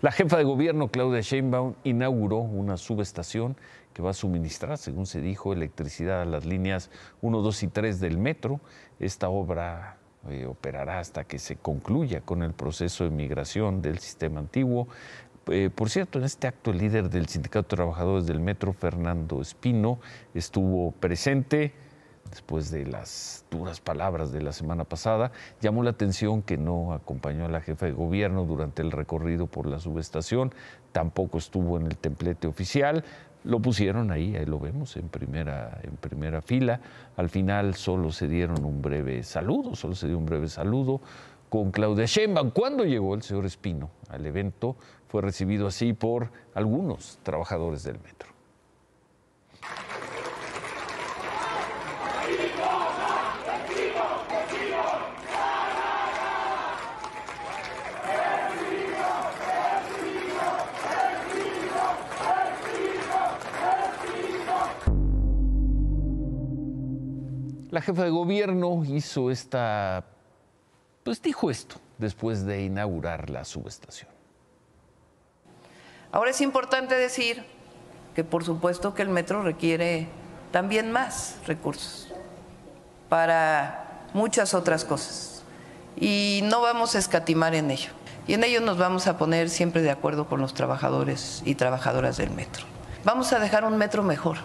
La jefa de gobierno, Claudia Sheinbaum, inauguró una subestación que va a suministrar, según se dijo, electricidad a las líneas 1, 2 y 3 del metro. Esta obra eh, operará hasta que se concluya con el proceso de migración del sistema antiguo. Eh, por cierto, en este acto el líder del Sindicato de Trabajadores del Metro, Fernando Espino, estuvo presente después de las duras palabras de la semana pasada, llamó la atención que no acompañó a la jefa de gobierno durante el recorrido por la subestación, tampoco estuvo en el templete oficial, lo pusieron ahí, ahí lo vemos en primera, en primera fila, al final solo se dieron un breve saludo, solo se dio un breve saludo con Claudia Sheinbaum. Cuando llegó el señor Espino al evento, fue recibido así por algunos trabajadores del metro. La jefa de gobierno hizo esta, pues dijo esto después de inaugurar la subestación. Ahora es importante decir que por supuesto que el metro requiere también más recursos para muchas otras cosas y no vamos a escatimar en ello. Y en ello nos vamos a poner siempre de acuerdo con los trabajadores y trabajadoras del metro. Vamos a dejar un metro mejor.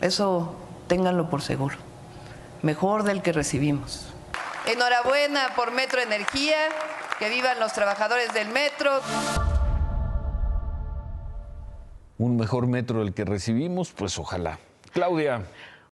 Eso ténganlo por seguro mejor del que recibimos. Enhorabuena por Metro Energía, que vivan los trabajadores del metro. Un mejor metro del que recibimos, pues ojalá. Claudia.